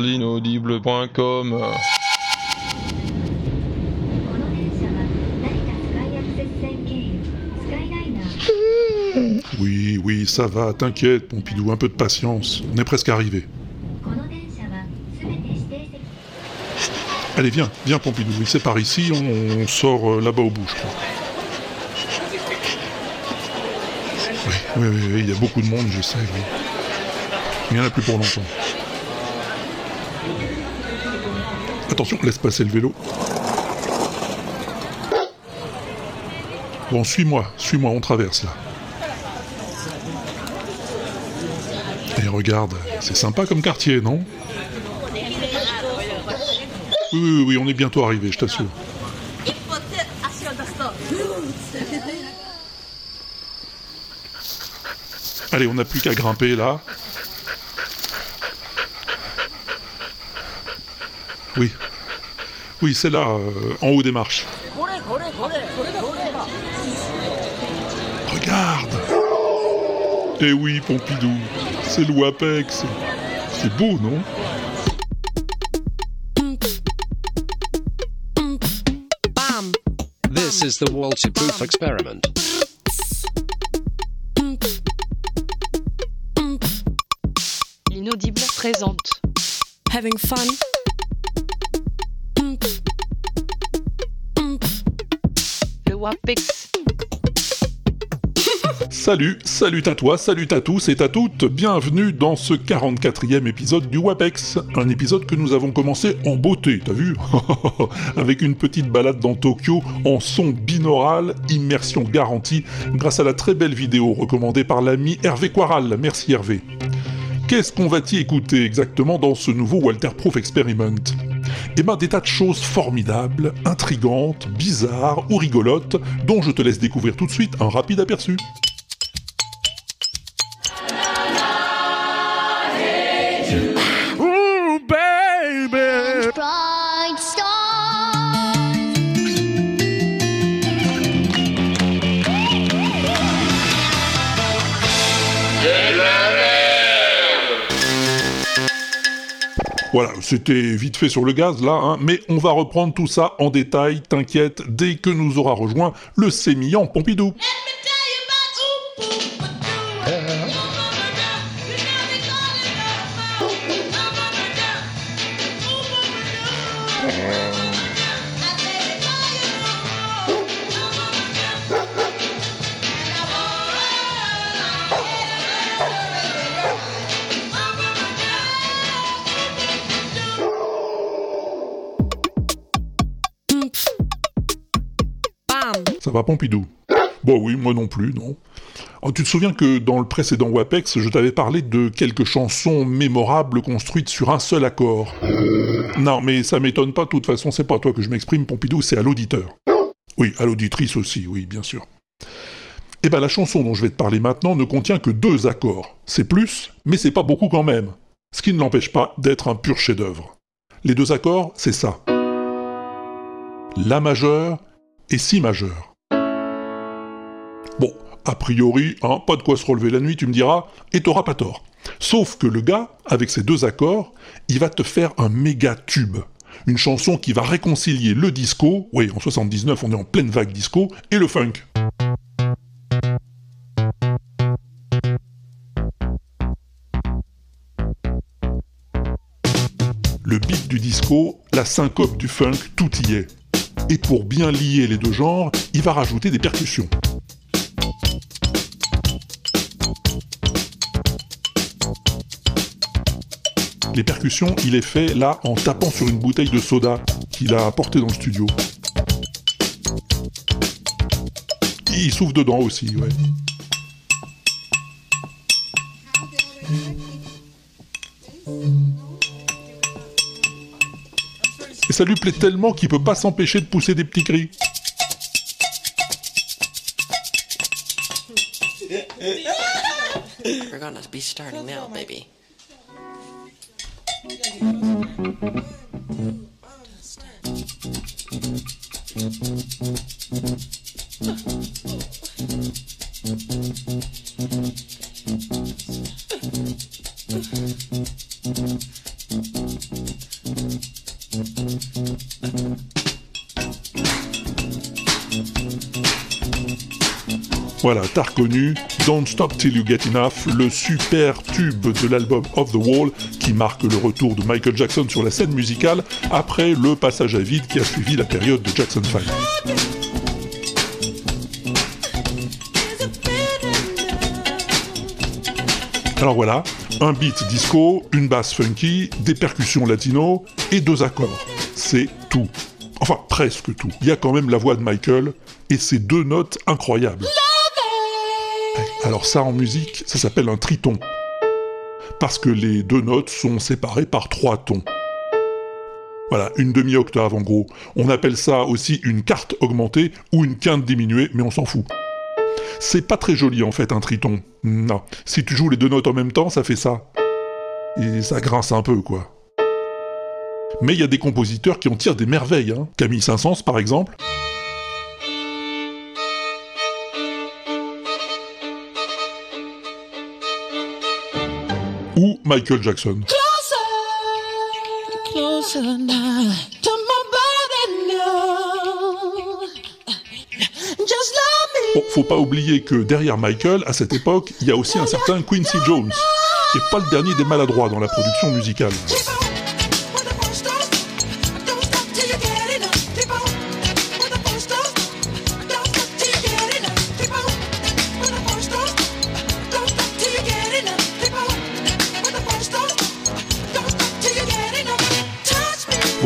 Linaudible.com mmh. Oui, oui, ça va, t'inquiète, Pompidou, un peu de patience, on est presque arrivé. Allez, viens, viens Pompidou, c'est par ici, on, sort euh, là-bas au bout, je crois. Oui, oui, oui, il y a beaucoup de monde, je sais. Oui. Il n'y plus pour longtemps. Attention, laisse passer le vélo. Bon, suis-moi, suis-moi, on traverse là. Et regarde, c'est sympa comme quartier, non? Oui, oui, oui, on est bientôt arrivé, je t'assure. Allez, on n'a plus qu'à grimper là. Oui. Oui, c'est là, euh, en haut des marches. Regarde Eh oui, Pompidou, c'est le WAPEX. C'est beau, non? Bam! This is the Walter Proof experiment. L'inaudible présente. Having fun? Salut, salut à toi, salut à tous et à toutes, bienvenue dans ce 44e épisode du WAPEX, un épisode que nous avons commencé en beauté, t'as vu? Avec une petite balade dans Tokyo en son binaural, immersion garantie, grâce à la très belle vidéo recommandée par l'ami Hervé Quaral, merci Hervé. Qu'est-ce qu'on va-t-y écouter exactement dans ce nouveau Walter Proof Experiment? Eh ben des tas de choses formidables, intrigantes, bizarres ou rigolotes, dont je te laisse découvrir tout de suite un rapide aperçu. Voilà, c'était vite fait sur le gaz là, hein, mais on va reprendre tout ça en détail, t'inquiète, dès que nous aura rejoint le sémillant Pompidou. Pompidou Bon oui, moi non plus, non. Oh, tu te souviens que dans le précédent WAPEX, je t'avais parlé de quelques chansons mémorables construites sur un seul accord. Non, mais ça m'étonne pas, de toute façon, c'est pas à toi que je m'exprime, Pompidou, c'est à l'auditeur. Oui, à l'auditrice aussi, oui, bien sûr. Eh ben la chanson dont je vais te parler maintenant ne contient que deux accords. C'est plus, mais c'est pas beaucoup quand même. Ce qui ne l'empêche pas d'être un pur chef-d'œuvre. Les deux accords, c'est ça. La majeur et Si majeur. Bon, a priori, hein, pas de quoi se relever la nuit, tu me diras, et t'auras pas tort. Sauf que le gars, avec ces deux accords, il va te faire un méga tube. Une chanson qui va réconcilier le disco, oui, en 79 on est en pleine vague disco, et le funk. Le beat du disco, la syncope du funk, tout y est. Et pour bien lier les deux genres, il va rajouter des percussions. Les percussions, il est fait là en tapant sur une bouteille de soda qu'il a apportée dans le studio. Il souffle dedans aussi, ouais. Et ça lui plaît tellement qu'il peut pas s'empêcher de pousser des petits cris. We're gonna be starting now, baby. Thank Voilà, t'as reconnu Don't Stop Till You Get Enough, le super tube de l'album Off the Wall qui marque le retour de Michael Jackson sur la scène musicale après le passage à vide qui a suivi la période de Jackson 5. Alors voilà, un beat disco, une basse funky, des percussions latino et deux accords. C'est tout. Enfin, presque tout. Il y a quand même la voix de Michael et ces deux notes incroyables. Alors ça en musique, ça s'appelle un triton. Parce que les deux notes sont séparées par trois tons. Voilà, une demi-octave en gros. On appelle ça aussi une carte augmentée ou une quinte diminuée, mais on s'en fout. C'est pas très joli en fait un triton. Non. Si tu joues les deux notes en même temps, ça fait ça. Et ça grince un peu quoi. Mais il y a des compositeurs qui en tirent des merveilles. Hein. Camille Saint-Saëns par exemple. Ou Michael Jackson. Bon, faut pas oublier que derrière Michael, à cette époque, il y a aussi un certain Quincy Jones, qui est pas le dernier des maladroits dans la production musicale.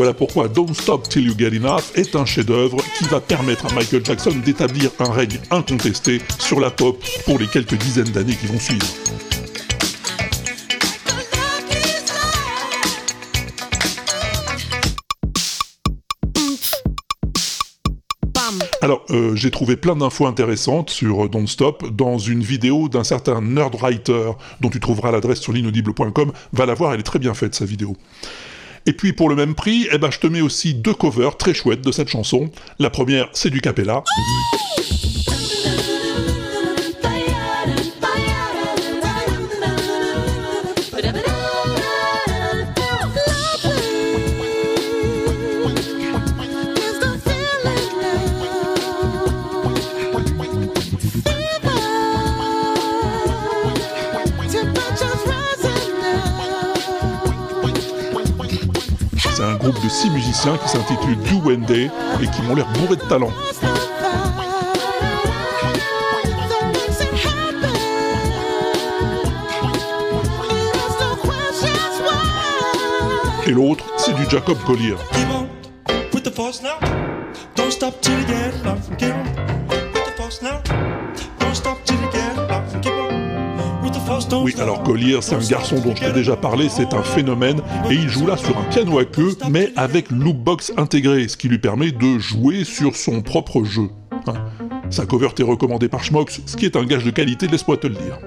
Voilà pourquoi Don't Stop Till You Get Enough est un chef-d'œuvre qui va permettre à Michael Jackson d'établir un règne incontesté sur la pop pour les quelques dizaines d'années qui vont suivre. Alors, euh, j'ai trouvé plein d'infos intéressantes sur euh, Don't Stop dans une vidéo d'un certain Nerdwriter dont tu trouveras l'adresse sur l'inaudible.com. Va la voir, elle est très bien faite, sa vidéo. Et puis pour le même prix, eh ben, je te mets aussi deux covers très chouettes de cette chanson. La première, c'est du Capella. Groupe de six musiciens qui s'intitule Do Day et qui m'ont l'air bourrés de talent. Et l'autre, c'est du Jacob Collier. Oui, alors Collier, c'est un garçon dont je t'ai déjà parlé, c'est un phénomène, et il joue là sur un piano à queue, mais avec loopbox intégré, ce qui lui permet de jouer sur son propre jeu. Hein. Sa cover t'est recommandée par Schmox, ce qui est un gage de qualité, laisse-moi te le dire.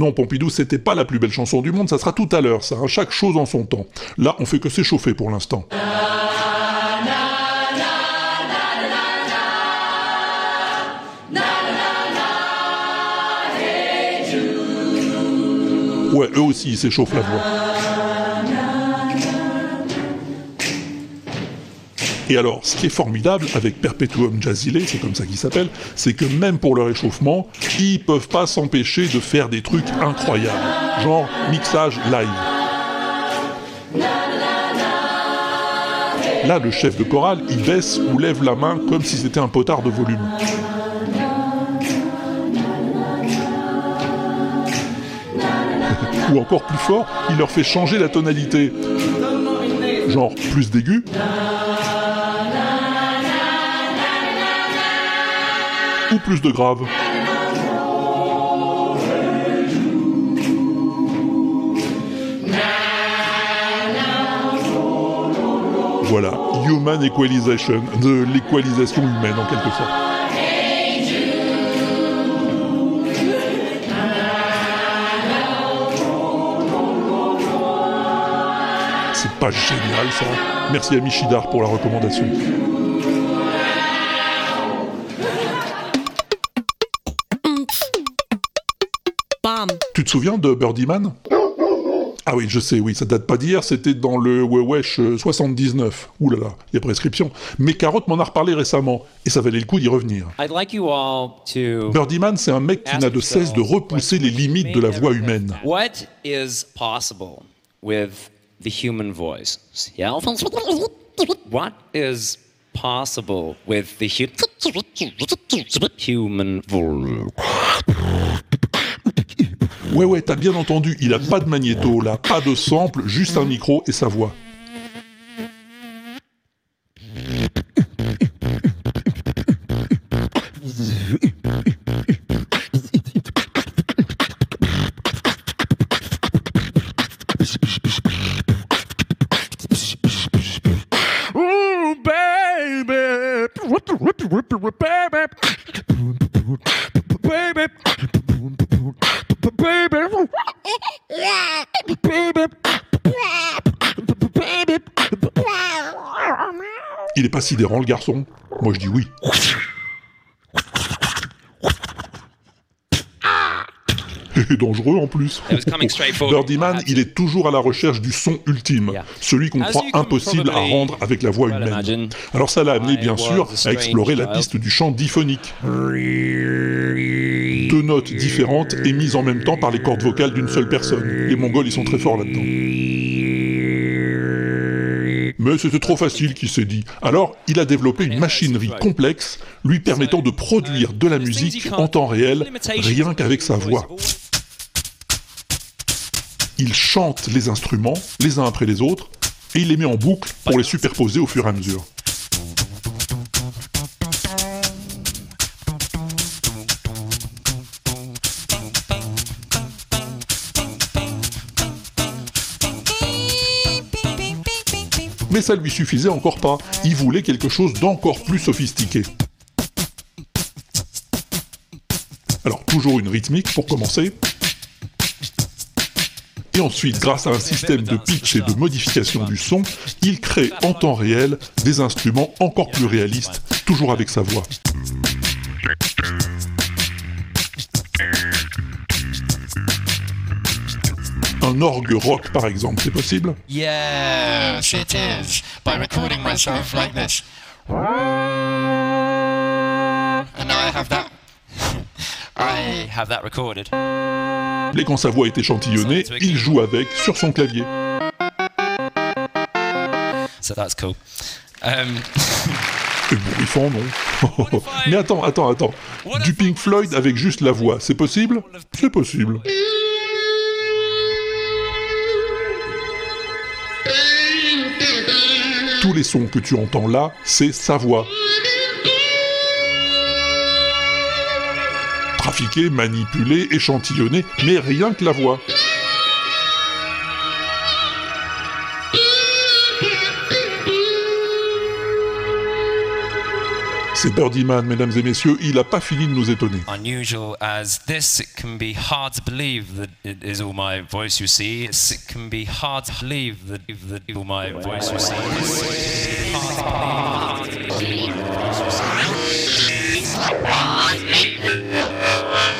Non, Pompidou, c'était pas la plus belle chanson du monde, ça sera tout à l'heure, ça, hein, chaque chose en son temps. Là, on fait que s'échauffer pour l'instant. Ouais, eux aussi, ils s'échauffent la voix. Et alors, ce qui est formidable avec Perpetuum Jazzile, c'est comme ça qu'il s'appelle, c'est que même pour leur échauffement, ils peuvent pas s'empêcher de faire des trucs incroyables, genre mixage live. Là, le chef de chorale, il baisse ou lève la main comme si c'était un potard de volume. ou encore plus fort, il leur fait changer la tonalité. Genre plus d'aigu. ou plus de grave. Voilà, Human Equalization, de l'équalisation humaine en quelque sorte. C'est pas génial ça Merci à Michidar pour la recommandation. Te souviens de Birdie Man? Ah oui, je sais, oui, ça date pas d'hier, c'était dans le Wewesh euh, 79. Ouh là là, il y a prescription. Mais Carotte m'en a reparlé récemment, et ça valait le coup d'y revenir. I'd like you all to Birdie Man, c'est un mec qui n'a de cesse de repousser les limites de la voix humaine. What is possible with the human voice? Yeah? What is possible with the hu- human voice? Ouais, ouais, t'as bien entendu, il a pas de magnéto là, pas de sample, juste un micro et sa voix. Baby. Il est pas sidérant le garçon Moi je dis oui. Et dangereux en plus. It was coming straight forward. Birdie Man, il est toujours à la recherche du son ultime, celui qu'on croit impossible à rendre avec la voix humaine. Alors ça l'a amené bien sûr à explorer la piste du chant diphonique. Deux notes différentes émises en même temps par les cordes vocales d'une seule personne. Les Mongols, ils sont très forts là-dedans. Mais c'était trop facile, qui s'est dit. Alors, il a développé une machinerie complexe lui permettant de produire de la musique en temps réel, rien qu'avec sa voix. Il chante les instruments, les uns après les autres, et il les met en boucle pour les superposer au fur et à mesure. Mais ça lui suffisait encore pas. Il voulait quelque chose d'encore plus sophistiqué. Alors, toujours une rythmique pour commencer. Et ensuite, grâce à un système de pitch et de modification du son, il crée en temps réel des instruments encore plus réalistes, toujours avec sa voix. Orgue rock, par exemple, c'est possible? Yes, it is. By recording myself like this. And now I have that. I have that recorded. Et quand sa voix est échantillonnée, il joue avec sur son clavier. So that's cool. Um, Et bourrifant, non? Mais attends, attends, attends. Du Pink Floyd avec juste la voix, c'est possible? C'est possible. Tous les sons que tu entends là, c'est sa voix. Trafiqué, manipulé, échantillonné, mais rien que la voix. C'est Birdie Man, mesdames et messieurs, il a pas fini de nous étonner. unusual as this, it can be hard to believe that it is all my voice you see. It can be hard to believe that, that all my voice you see. All my voice you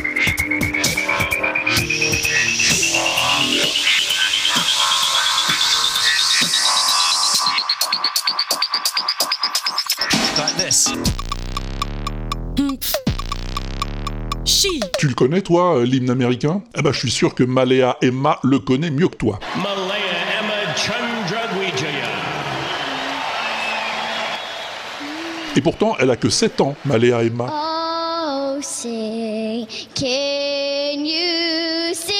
Tu le connais, toi, euh, l'hymne américain? Eh ben, je suis sûr que Malaya Emma le connaît mieux que toi. Malaya Emma Chandragwijaya. Et pourtant, elle a que 7 ans, Malaya Emma. Oh, say, can you see?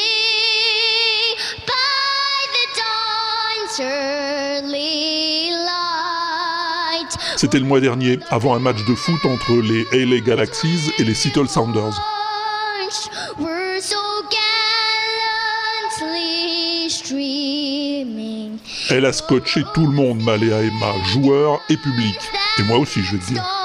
By the dawn's early light? C'était le mois dernier, avant un match de foot entre les LA Galaxies et les Seattle Sounders. Elle a scotché tout le monde, Maléa Emma, joueurs et public. Et moi aussi, je te dire.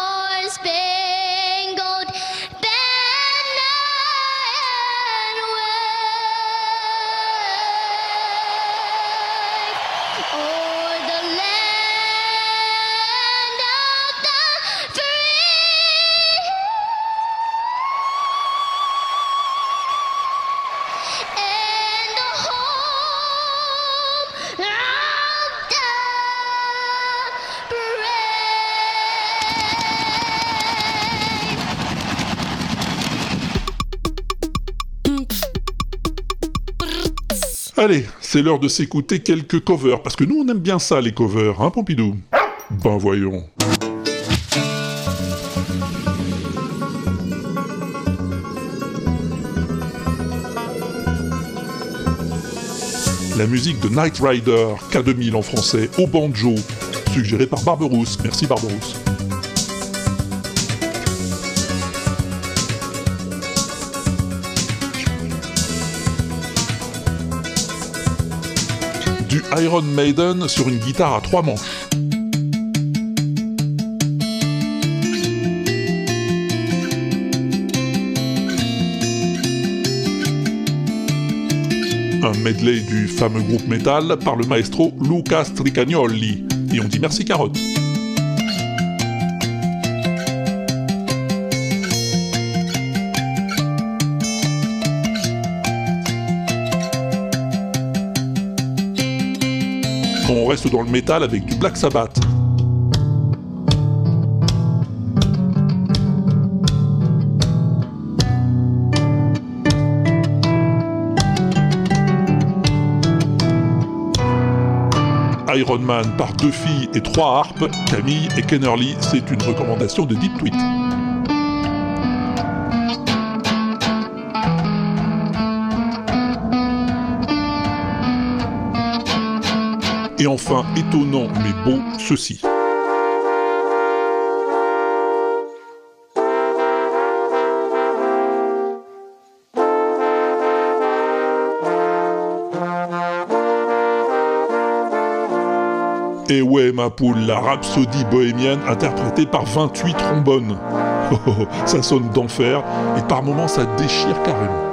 C'est l'heure de s'écouter quelques covers, parce que nous on aime bien ça les covers, hein Pompidou? Ben voyons. La musique de Knight Rider, K2000 en français, au banjo, suggérée par Barberousse. Merci Barberousse. Iron Maiden sur une guitare à trois manches. Un medley du fameux groupe metal par le maestro Luca Stricagnoli. Et on dit merci carotte. Dans le métal avec du Black Sabbath. Iron Man par deux filles et trois harpes, Camille et Kennerly, c'est une recommandation de Deep Tweet. Et enfin, étonnant mais beau, ceci. Et ouais, ma poule, la rhapsodie bohémienne interprétée par 28 trombones. Oh, oh, oh, ça sonne d'enfer, et par moments ça déchire carrément.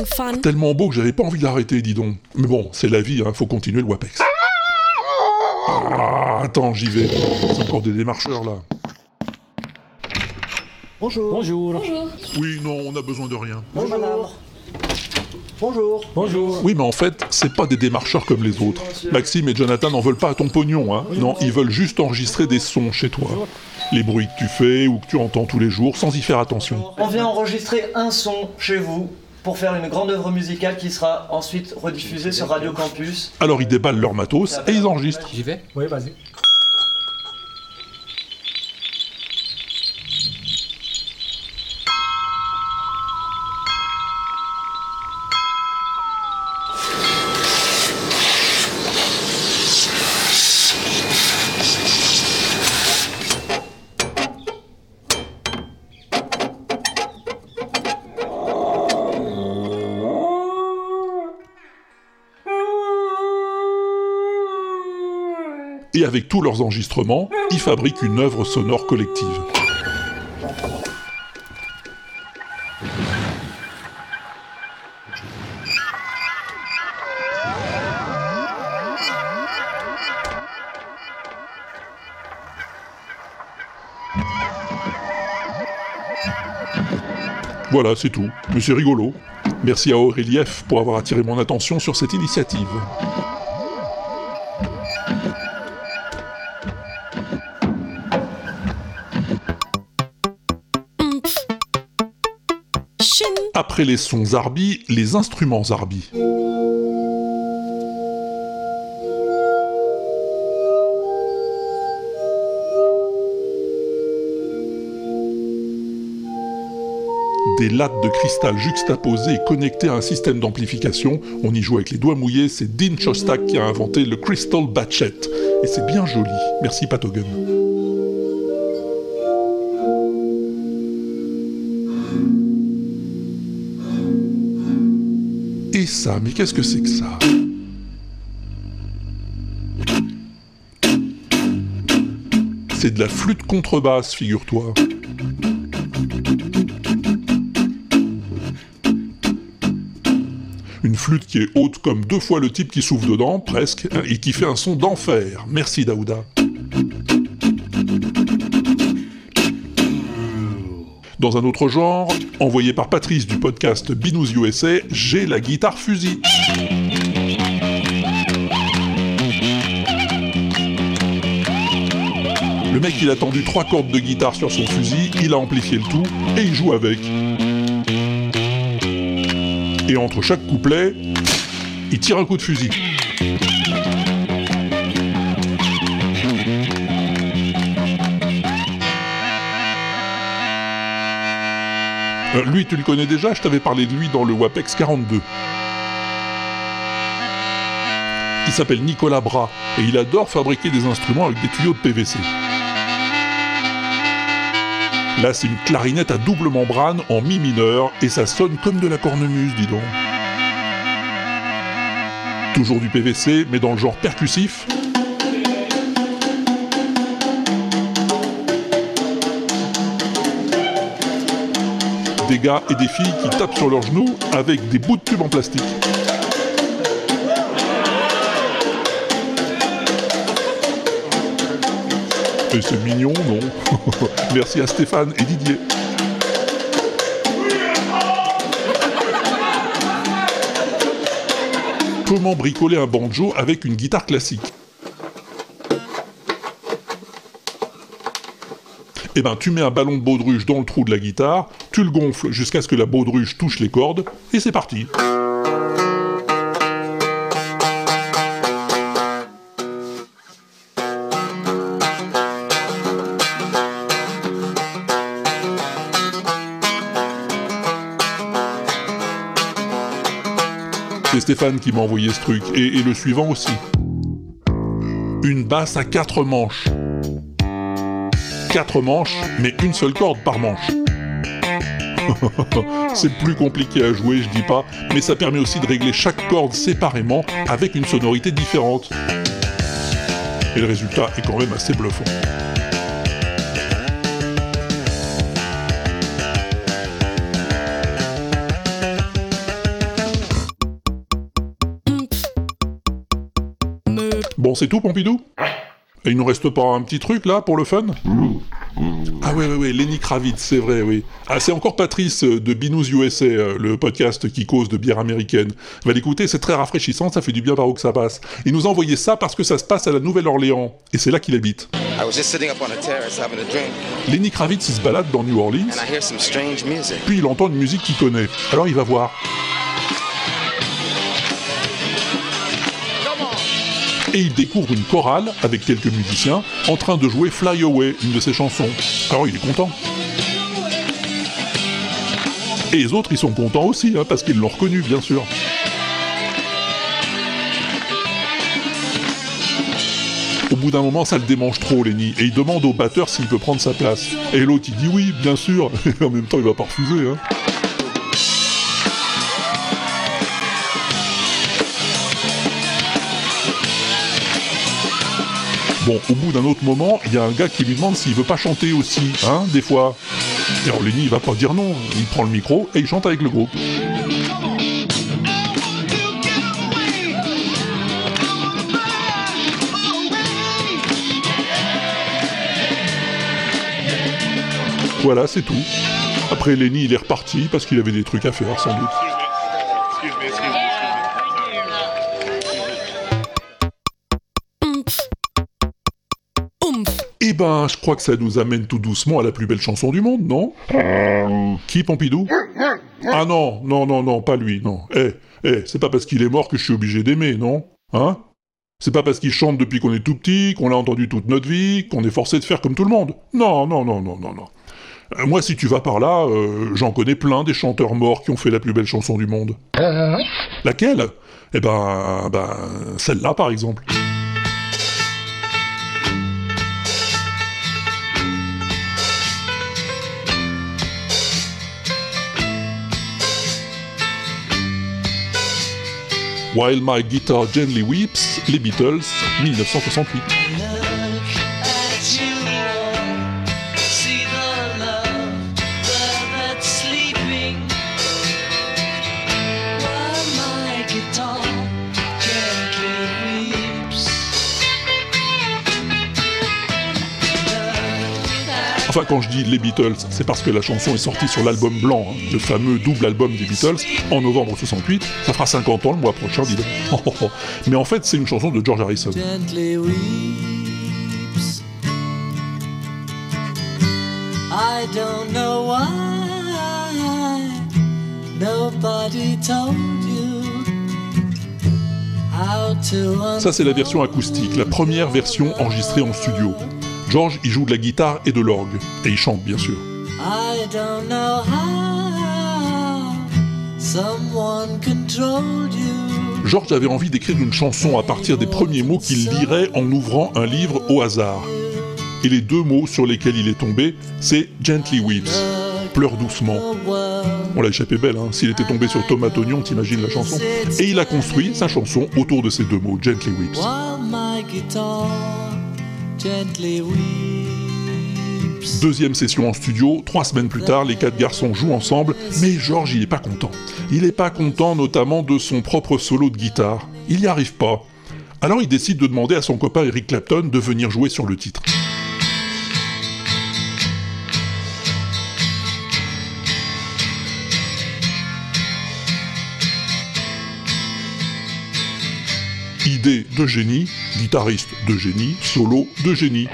Having fun. Tellement beau que j'avais pas envie d'arrêter, dis donc. Mais bon, c'est la vie, hein, faut continuer le WAPEX. Ah, attends, j'y vais. C'est encore des démarcheurs là. Bonjour. Bonjour. Oui, non, on a besoin de rien. Bonjour, madame. Bonjour. Bonjour. Oui, mais en fait, c'est pas des démarcheurs comme les autres. Maxime et Jonathan n'en veulent pas à ton pognon, hein. Non, ils veulent juste enregistrer des sons chez toi. Les bruits que tu fais ou que tu entends tous les jours, sans y faire attention. On vient enregistrer un son chez vous pour faire une grande œuvre musicale qui sera ensuite rediffusée sur Radio Campus. Alors ils déballent leur matos et ils enregistrent. J'y vais Oui, vas-y. Avec tous leurs enregistrements, ils fabriquent une œuvre sonore collective. Voilà, c'est tout. Mais c'est rigolo. Merci à Aurélien pour avoir attiré mon attention sur cette initiative. Les sons Zarbi, les instruments Zarbi. Des lattes de cristal juxtaposées et connectées à un système d'amplification. On y joue avec les doigts mouillés. C'est Dean Shostak qui a inventé le Crystal Batchet. Et c'est bien joli. Merci Patogen. Et ça, mais qu'est-ce que c'est que ça? C'est de la flûte contrebasse, figure-toi. Une flûte qui est haute comme deux fois le type qui souffle dedans, presque, hein, et qui fait un son d'enfer. Merci Daouda. Dans un autre genre, envoyé par Patrice du podcast Binous USA, j'ai la guitare fusil. Le mec, il a tendu trois cordes de guitare sur son fusil, il a amplifié le tout, et il joue avec. Et entre chaque couplet, il tire un coup de fusil. Euh, lui, tu le connais déjà, je t'avais parlé de lui dans le WAPEX 42. Il s'appelle Nicolas Bras et il adore fabriquer des instruments avec des tuyaux de PVC. Là, c'est une clarinette à double membrane en mi mineur et ça sonne comme de la cornemuse, dis donc. Toujours du PVC, mais dans le genre percussif. Des gars et des filles qui tapent sur leurs genoux avec des bouts de tubes en plastique. Et c'est mignon, non? Merci à Stéphane et Didier. Comment bricoler un banjo avec une guitare classique? Eh ben, tu mets un ballon de baudruche dans le trou de la guitare, tu le gonfles jusqu'à ce que la baudruche touche les cordes, et c'est parti. C'est Stéphane qui m'a envoyé ce truc, et, le suivant aussi. Une basse à quatre manches. Quatre manches, mais une seule corde par manche. C'est plus compliqué à jouer, je dis pas, mais ça permet aussi de régler chaque corde séparément avec une sonorité différente. Et le résultat est quand même assez bluffant. Bon, c'est tout, Pompidou? Et il nous reste pas un petit truc là pour le fun Ah ouais, ouais, ouais, Lenny Kravitz, c'est vrai, oui. Ah, c'est encore Patrice euh, de Binous USA, euh, le podcast qui cause de bière américaine. Va l'écouter, c'est très rafraîchissant, ça fait du bien par où que ça passe. Il nous a envoyé ça parce que ça se passe à la Nouvelle-Orléans, et c'est là qu'il habite. I was just sitting up on a terrace having a drink, Lenny Kravitz, il se balade dans New Orleans, and I hear some strange music. puis il entend une musique qu'il connaît. Alors il va voir. Et il découvre une chorale avec quelques musiciens en train de jouer Fly Away, une de ses chansons. Alors il est content. Et les autres, ils sont contents aussi, hein, parce qu'ils l'ont reconnu, bien sûr. Au bout d'un moment, ça le démange trop, Lenny, et il demande au batteur s'il peut prendre sa place. Et l'autre, il dit oui, bien sûr, et en même temps, il va pas refuser, hein. Bon, au bout d'un autre moment, il y a un gars qui lui demande s'il veut pas chanter aussi, hein, des fois. Et alors Lenny, il va pas dire non, il prend le micro et il chante avec le groupe. Voilà, c'est tout. Après Lenny, il est reparti parce qu'il avait des trucs à faire, sans doute. Ben, je crois que ça nous amène tout doucement à la plus belle chanson du monde, non? Qui, Pompidou? Ah non, non, non, non, pas lui, non. Eh, eh, c'est pas parce qu'il est mort que je suis obligé d'aimer, non? Hein? C'est pas parce qu'il chante depuis qu'on est tout petit, qu'on l'a entendu toute notre vie, qu'on est forcé de faire comme tout le monde. Non, non, non, non, non, non. Euh, moi, si tu vas par là, euh, j'en connais plein des chanteurs morts qui ont fait la plus belle chanson du monde. Laquelle? Eh ben, ben, celle-là, par exemple. While My Guitar Gently Weeps, les Beatles, 1968. Enfin, quand je dis les Beatles, c'est parce que la chanson est sortie sur l'album blanc, hein, le fameux double album des Beatles, en novembre 68. Ça fera 50 ans le mois prochain, dis donc. Oh, oh, oh. Mais en fait, c'est une chanson de George Harrison. gently weeps. I don't know why nobody told you how to Ça, c'est la version acoustique, la première version enregistrée en studio. George, il joue de la guitare et de l'orgue. Et il chante, bien sûr. I don't know how someone controlled you. George avait envie d'écrire une chanson à partir des premiers mots qu'il lirait en ouvrant un livre au hasard. Et les deux mots sur lesquels il est tombé, c'est Gently Weeps, pleure doucement. On l'a échappé belle, hein. S'il était tombé sur Tomate Oignon, t'imagines la chanson? Et il a construit sa chanson autour de ces deux mots, Gently Weeps. Deuxième session en studio, trois semaines plus tard, les quatre garçons jouent ensemble, mais George, il est pas content. Il est pas content notamment de son propre solo de guitare. Il n'y arrive pas. Alors il décide de demander à son copain Eric Clapton de venir jouer sur le titre. Idée de génie, guitariste de génie, solo de génie.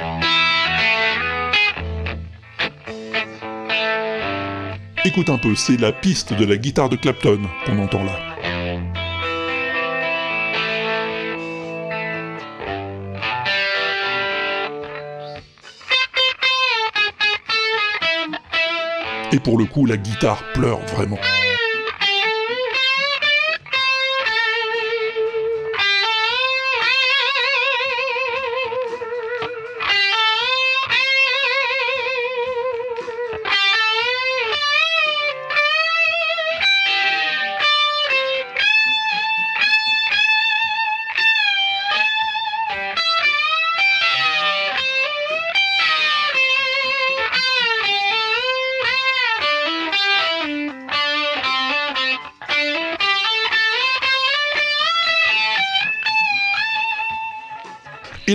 Écoute un peu, c'est la piste de la guitare de Clapton qu'on entend là. Et pour le coup, la guitare pleure vraiment.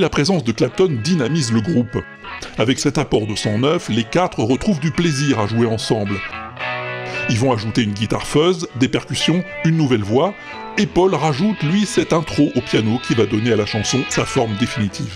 La présence de Clapton dynamise le groupe. Avec cet apport de son neuf, les quatre retrouvent du plaisir à jouer ensemble. Ils vont ajouter une guitare fuzz, des percussions, une nouvelle voix, et Paul rajoute lui cette intro au piano qui va donner à la chanson sa forme définitive.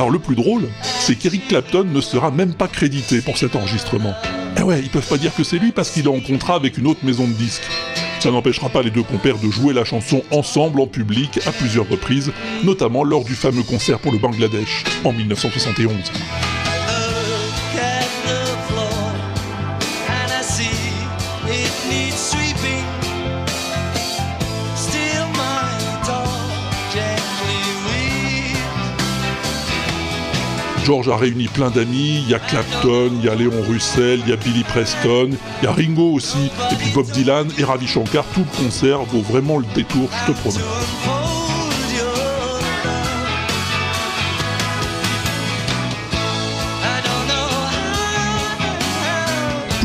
Alors le plus drôle, c'est qu'Eric Clapton ne sera même pas crédité pour cet enregistrement. Eh ouais, ils peuvent pas dire que c'est lui parce qu'il est en contrat avec une autre maison de disques. Ça n'empêchera pas les deux compères de jouer la chanson ensemble en public à plusieurs reprises, notamment lors du fameux concert pour le Bangladesh en 1971. George a réuni plein d'amis, il y a Clapton, il y a Léon Russell, il y a Billy Preston, il y a Ringo aussi, et puis Bob Dylan et Ravi Shankar, tout le concert vaut vraiment le détour, je te promets.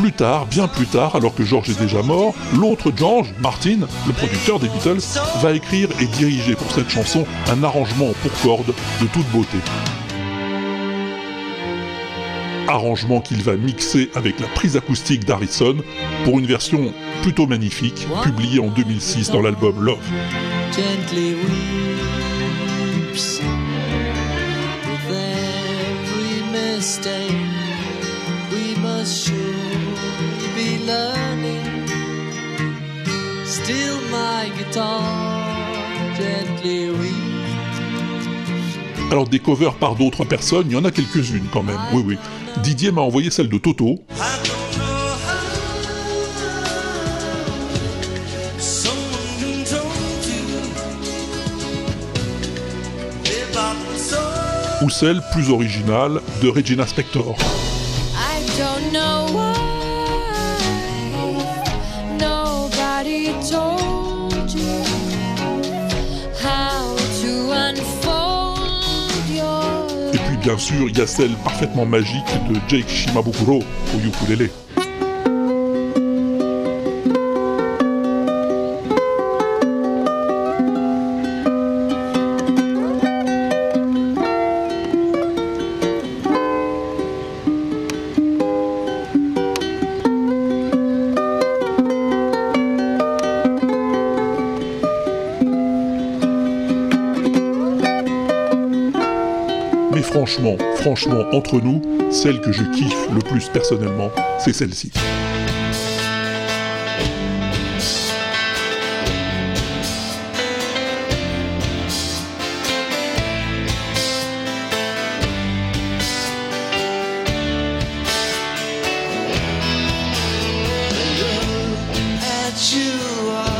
Know tard, bien plus tard, alors que George est déjà mort, l'autre George, Martin, le producteur des Beatles, va écrire et diriger pour cette chanson un arrangement pour cordes de toute beauté. Arrangement qu'il va mixer avec la prise acoustique d'Harrison pour une version plutôt magnifique, publiée en 2006 dans l'album Love. Still, my guitar gently weeps. Alors des par d'autres personnes, il y en a quelques-unes quand même, oui oui. Didier m'a envoyé celle de Toto, ou celle plus originale de Regina Spektor. Bien sûr, il y a celle parfaitement magique de Jake Shimabukuro au ukulélé. Franchement, entre nous, celle que je kiffe le plus personnellement, c'est celle-ci.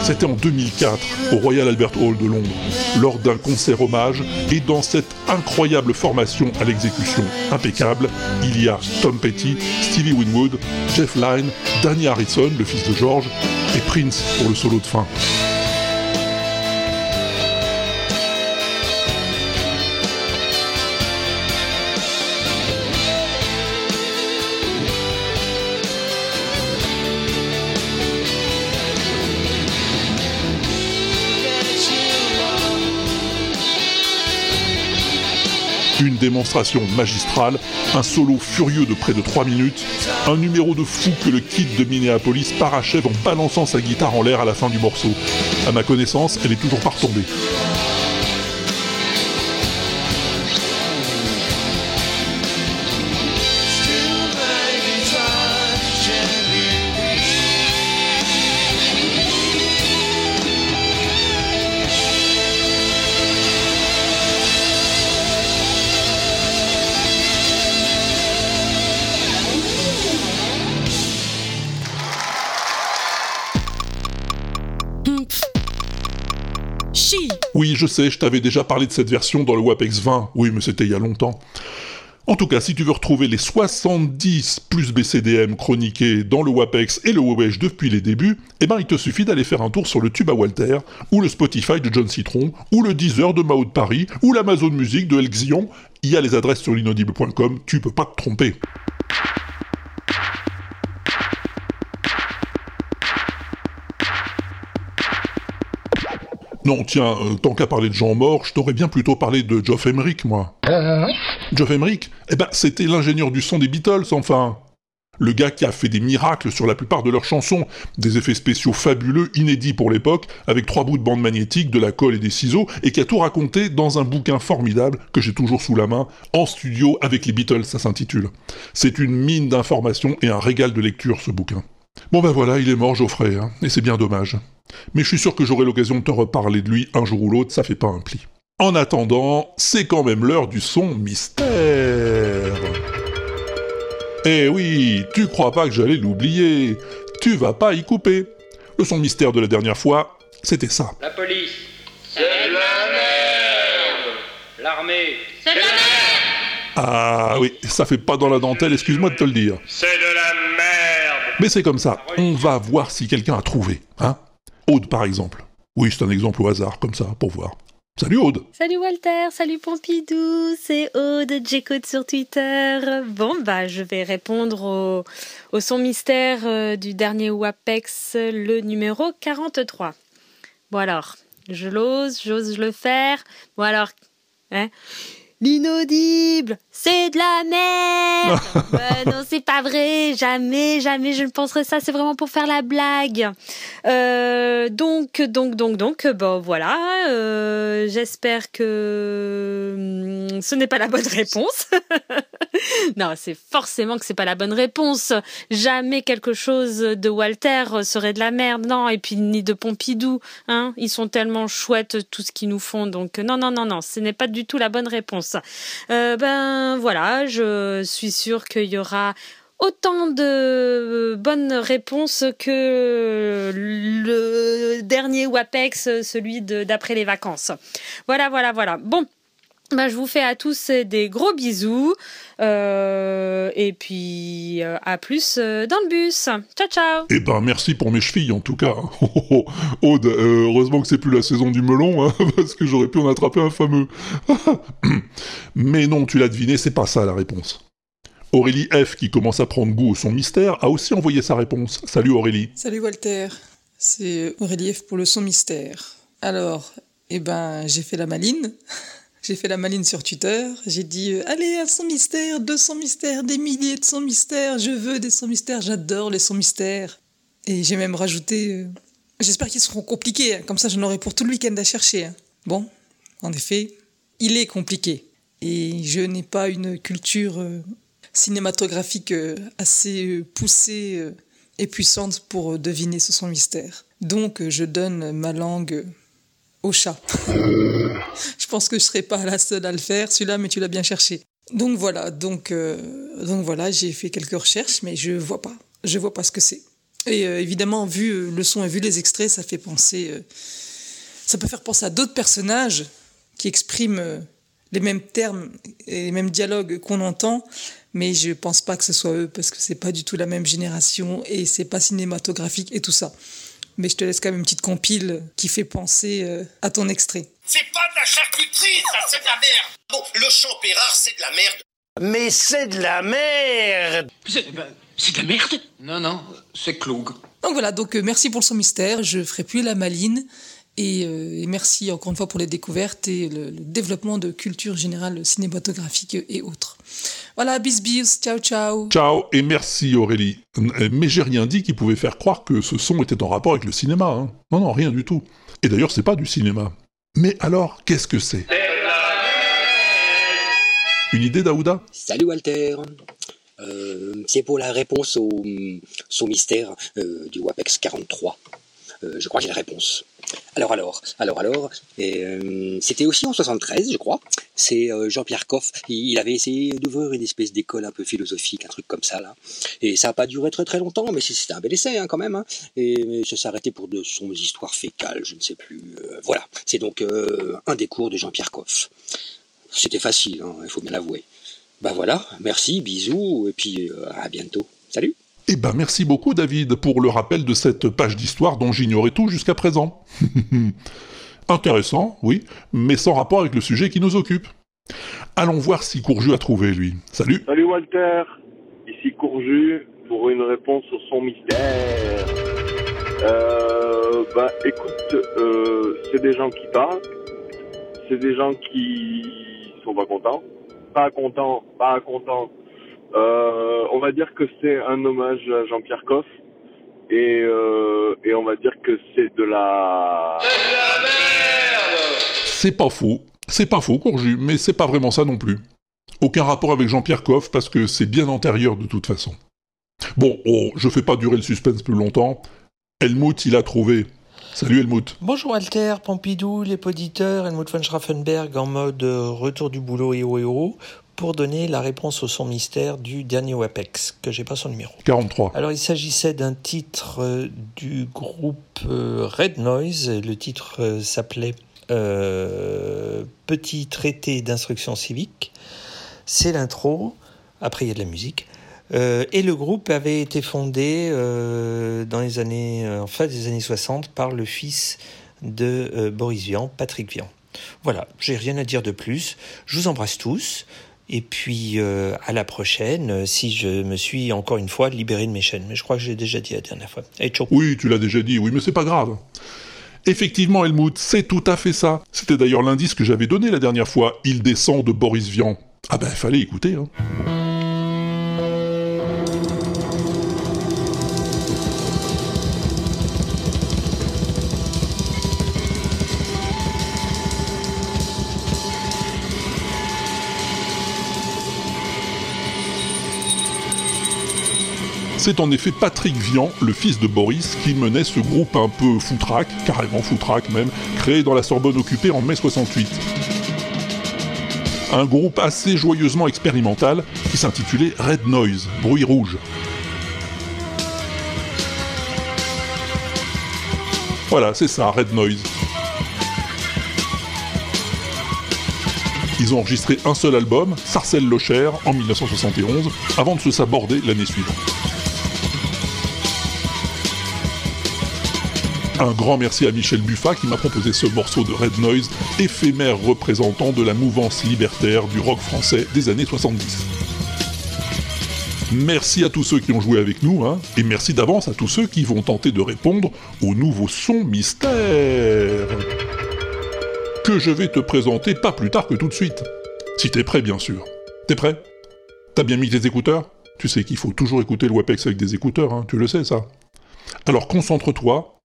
C'était en 2004 au Royal Albert Hall de Londres, lors d'un concert hommage, et dans cette incroyable formation à l'exécution impeccable, il y a Tom Petty, Stevie Winwood, Jeff Lynne, Danny Harrison, le fils de George, et Prince pour le solo de fin. Démonstration magistrale, un solo furieux de près de 3 minutes, un numéro de fou que le kid de Minneapolis parachève en balançant sa guitare en l'air à la fin du morceau. À ma connaissance, elle est toujours pas retombée. Oui, je sais, je t'avais déjà parlé de cette version dans le WAPEX 20. Oui, mais c'était il y a longtemps. En tout cas, si tu veux retrouver les 70 plus BCDM chroniqués dans le WAPEX et le WEWESH depuis les débuts, eh ben il te suffit d'aller faire un tour sur le Tube à Walter, ou le Spotify de John Citron, ou le Deezer de Mao de Paris, ou l'Amazon Music de El Xion. Il y a les adresses sur l'inaudible.com, tu peux pas te tromper. Non, tiens, euh, tant qu'à parler de gens morts, je t'aurais bien plutôt parlé de Geoff Emerick, moi. Geoff Emerick Eh ben, c'était l'ingénieur du son des Beatles, enfin. Le gars qui a fait des miracles sur la plupart de leurs chansons, des effets spéciaux fabuleux, inédits pour l'époque, avec trois bouts de bande magnétique, de la colle et des ciseaux, et qui a tout raconté dans un bouquin formidable que j'ai toujours sous la main, en studio avec les Beatles, ça s'intitule. C'est une mine d'informations et un régal de lecture, ce bouquin. Bon ben voilà, il est mort Geoffrey, hein, et c'est bien dommage. Mais je suis sûr que j'aurai l'occasion de te reparler de lui un jour ou l'autre, ça fait pas un pli. En attendant, c'est quand même l'heure du son mystère. Eh oui, tu crois pas que j'allais l'oublier Tu vas pas y couper. Le son mystère de la dernière fois, c'était ça. La police. C'est de la merde L'armée. C'est de la merde Ah oui, ça fait pas dans la dentelle, excuse-moi de te le dire. C'est de la merde Mais c'est comme ça, on va voir si quelqu'un a trouvé, hein Aude par exemple. Oui, c'est un exemple au hasard, comme ça, pour voir. Salut Aude Salut Walter, salut Pompidou, c'est Aude, j'écoute sur Twitter. Bon, bah, je vais répondre au, son mystère euh, du dernier WAPEX, le numéro 43. Bon alors, je l'ose, j'ose le faire. Bon alors, hein L'inaudible, c'est de la merde. Bah non, c'est pas vrai. Jamais, jamais je ne penserais ça. C'est vraiment pour faire la blague. Euh, donc, donc, donc, donc, bon, voilà. Euh, J'espère que hum, ce n'est pas la bonne réponse. non, c'est forcément que c'est pas la bonne réponse. Jamais quelque chose de Walter serait de la merde. Non, et puis ni de Pompidou. Hein, ils sont tellement chouettes tout ce qu'ils nous font. Donc non, non, non, non, ce n'est pas du tout la bonne réponse. Euh, ben voilà, je suis sûre qu'il y aura autant de bonnes réponses que le dernier WAPEX, celui de- d'après les vacances. Voilà, voilà, voilà. Bon. Ben, je vous fais à tous des gros bisous euh, et puis euh, à plus euh, dans le bus. Ciao ciao. Eh ben merci pour mes chevilles en tout cas. Oh, oh, oh. Aude, euh, heureusement que c'est plus la saison du melon, hein, parce que j'aurais pu en attraper un fameux. Mais non, tu l'as deviné, c'est pas ça la réponse. Aurélie F, qui commence à prendre goût au son mystère, a aussi envoyé sa réponse. Salut Aurélie. Salut Walter, c'est Aurélie F pour le son mystère. Alors, eh ben, j'ai fait la maline. J'ai fait la maline sur Twitter. J'ai dit euh, Allez, un son mystère, deux sons mystères, des milliers de sons mystères. Je veux des sons mystères, j'adore les sons mystères. Et j'ai même rajouté euh, J'espère qu'ils seront compliqués, hein, comme ça j'en aurai pour tout le week-end à chercher. hein. Bon, en effet, il est compliqué. Et je n'ai pas une culture euh, cinématographique assez poussée et puissante pour deviner ce son mystère. Donc je donne ma langue chat. je pense que je serai pas la seule à le faire, celui-là, mais tu l'as bien cherché. Donc voilà, donc, euh, donc voilà, j'ai fait quelques recherches, mais je vois pas. Je vois pas ce que c'est. Et euh, évidemment, vu euh, le son et vu les extraits, ça fait penser. ça peut faire penser à d'autres personnages qui expriment les mêmes termes et les mêmes dialogues qu'on entend, mais je pense pas que ce soit eux parce que c'est pas du tout la même génération et c'est pas cinématographique et tout ça. Mais je te laisse quand même une petite compile qui fait penser euh, à ton extrait. C'est pas de la charcuterie, ça, c'est de la merde. Bon, le champ Pérard, c'est de la merde. Mais c'est de la merde. C'est de la merde? Non, non, c'est Cloug. Donc voilà, donc euh, merci pour son mystère, je ferai plus la maline. Et, euh, et merci encore une fois pour les découvertes et le, le développement de culture générale cinématographique et autres. Voilà, bis bis, ciao ciao. Ciao et merci Aurélie. Euh, Mais j'ai rien dit qui pouvait faire croire que ce son était en rapport avec le cinéma. hein. Non, non, rien du tout. Et d'ailleurs, c'est pas du cinéma. Mais alors, qu'est-ce que c'est? Une idée d'Aouda? Salut Walter. Euh, c'est pour la réponse au, son mystère euh, du WAPEX 43. Euh, je crois que j'ai la réponse. Alors, alors, alors, alors, euh, c'était aussi en 73, je crois. C'est euh, Jean-Pierre Coff. Il, avait essayé d'ouvrir une espèce d'école un peu philosophique, un truc comme ça, là. Et ça n'a pas duré très très longtemps, mais c'était un bel essai, hein, quand même. hein. Et mais ça s'est arrêté pour de sombres histoires fécales, je ne sais plus. Euh, voilà. C'est donc un des cours de Jean-Pierre Coff. C'était facile, hein, il faut bien l'avouer. Bah voilà, merci, bisous, et puis à bientôt. Salut Eh ben merci beaucoup David pour le rappel de cette page d'histoire dont j'ignorais tout jusqu'à présent. Intéressant, oui, mais sans rapport avec le sujet qui nous occupe. Allons voir si Courju a trouvé, lui. Salut Salut Walter, ici Courju pour une réponse au son mystère. Euh, bah écoute, euh, c'est des gens qui parlent, c'est des gens qui sont pas contents, pas contents, pas contents. Euh, on va dire que c'est un hommage à Jean-Pierre Coff et, euh, et on va dire que c'est de la... C'est pas faux, c'est pas faux Courju, mais c'est pas vraiment ça non plus. Aucun rapport avec Jean-Pierre Coff parce que c'est bien antérieur de toute façon. Bon, oh, je fais pas durer le suspense plus longtemps. Helmut, il a trouvé. Salut Helmut. Bonjour Walter, Pompidou, les poditeurs, Helmut von Schraffenberg en mode euh, retour du boulot et oh et oh pour donner la réponse au son mystère du dernier WAPEX, que j'ai pas son numéro. 43. Alors il s'agissait d'un titre euh, du groupe euh, Red Noise, le titre euh, s'appelait Petit traité d'instruction civique. C'est l'intro, après il y a de la musique. Et le groupe avait été fondé dans les années, en fin des années 60 par le fils de Boris Vian, Patrick Vian. Voilà, j'ai rien à dire de plus. Je vous embrasse tous. Et puis euh, à la prochaine, euh, si je me suis encore une fois libéré de mes chaînes. Mais je crois que j'ai déjà dit la dernière fois. Oui, tu l'as déjà dit, oui, mais c'est pas grave. Effectivement, Helmut, c'est tout à fait ça. C'était d'ailleurs l'indice que j'avais donné la dernière fois. Il descend de Boris Vian. Ah ben, fallait écouter, hein. C'est en effet Patrick Vian, le fils de Boris, qui menait ce groupe un peu foutraque, carrément foutraque même, créé dans la Sorbonne occupée en mai 68. Un groupe assez joyeusement expérimental qui s'intitulait Red Noise, bruit rouge. Voilà, c'est ça, Red Noise. Ils ont enregistré un seul album, Sarcelle Locher, en 1971, avant de se saborder l'année suivante. Un grand merci à Michel Buffat qui m'a proposé ce morceau de Red Noise, éphémère représentant de la mouvance libertaire du rock français des années 70. Merci à tous ceux qui ont joué avec nous, hein, et merci d'avance à tous ceux qui vont tenter de répondre au nouveau son mystère que je vais te présenter pas plus tard que tout de suite. Si t'es prêt, bien sûr. T'es prêt? T'as bien mis tes écouteurs? Tu sais qu'il faut toujours écouter le WAPEX avec des écouteurs, hein, tu le sais ça. Alors concentre-toi,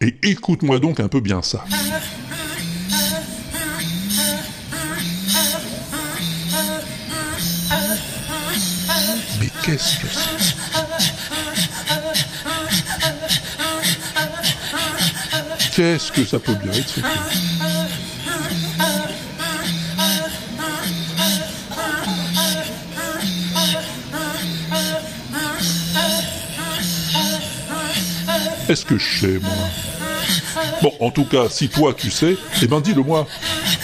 et écoute-moi donc un peu bien ça. Mais qu'est-ce que Qu'est-ce que ça peut bien être Est-ce que je sais, moi? Bon, en tout cas, si toi tu sais, eh ben dis-le moi.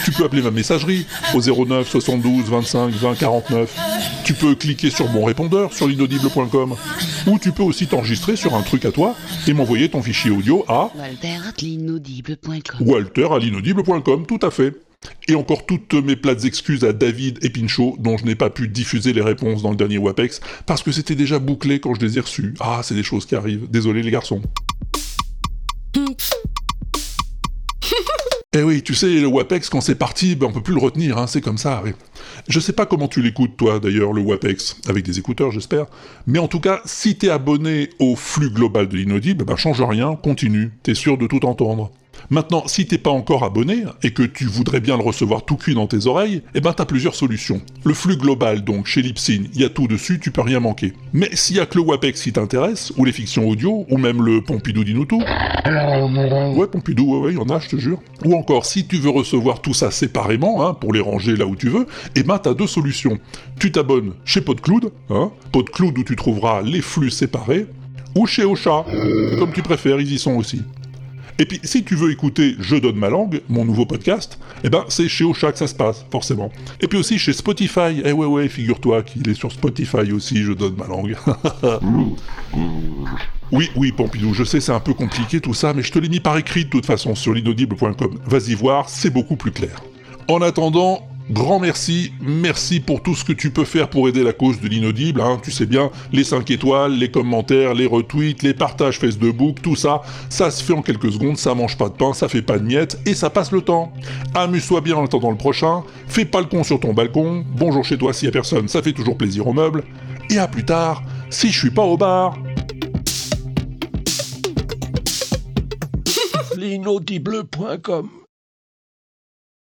Tu peux appeler ma messagerie au 09 72 25 20 49. Tu peux cliquer sur mon répondeur sur l'inaudible.com. Ou tu peux aussi t'enregistrer sur un truc à toi et m'envoyer ton fichier audio à Walter.l'inaudible.com walter à l'inaudible.com, tout à fait. Et encore toutes mes plates excuses à David et Pinchot, dont je n'ai pas pu diffuser les réponses dans le dernier WAPEX, parce que c'était déjà bouclé quand je les ai reçus. Ah, c'est des choses qui arrivent. Désolé les garçons. Eh oui, tu sais, le WAPEX, quand c'est parti, ben on peut plus le retenir, hein, c'est comme ça, oui. Je sais pas comment tu l'écoutes, toi, d'ailleurs, le WAPEX, avec des écouteurs, j'espère, mais en tout cas, si t'es abonné au flux global de l'inaudible, ben change rien, continue, t'es sûr de tout entendre. Maintenant, si t'es pas encore abonné, et que tu voudrais bien le recevoir tout cuit dans tes oreilles, eh ben t'as plusieurs solutions. Le flux global, donc, chez Libsyn, il y a tout dessus, tu peux rien manquer. Mais s'il y a que le WAPEX qui t'intéresse, ou les fictions audio, ou même le Pompidou Dinoutou... Ouais, Pompidou, ouais, ouais, il y en a, je te jure. Ou encore, si tu veux recevoir tout ça séparément, hein, pour les ranger là où tu veux, eh ben t'as deux solutions. Tu t'abonnes chez PodCloud, hein, PodCloud où tu trouveras les flux séparés, ou chez Ocha, comme tu préfères, ils y sont aussi. Et puis, si tu veux écouter Je donne ma langue, mon nouveau podcast, eh ben, c'est chez Ocha que ça se passe, forcément. Et puis aussi chez Spotify. Eh ouais, ouais, figure-toi qu'il est sur Spotify aussi, Je donne ma langue. oui, oui, Pompidou, je sais, c'est un peu compliqué tout ça, mais je te l'ai mis par écrit de toute façon sur l'inaudible.com. Vas-y voir, c'est beaucoup plus clair. En attendant, Grand merci, merci pour tout ce que tu peux faire pour aider la cause de l'inaudible, hein, tu sais bien, les 5 étoiles, les commentaires, les retweets, les partages Facebook, tout ça, ça se fait en quelques secondes, ça mange pas de pain, ça fait pas de miettes, et ça passe le temps. Amuse-toi bien en attendant le prochain, fais pas le con sur ton balcon, bonjour chez toi s'il y a personne, ça fait toujours plaisir aux meubles, et à plus tard, si je suis pas au bar.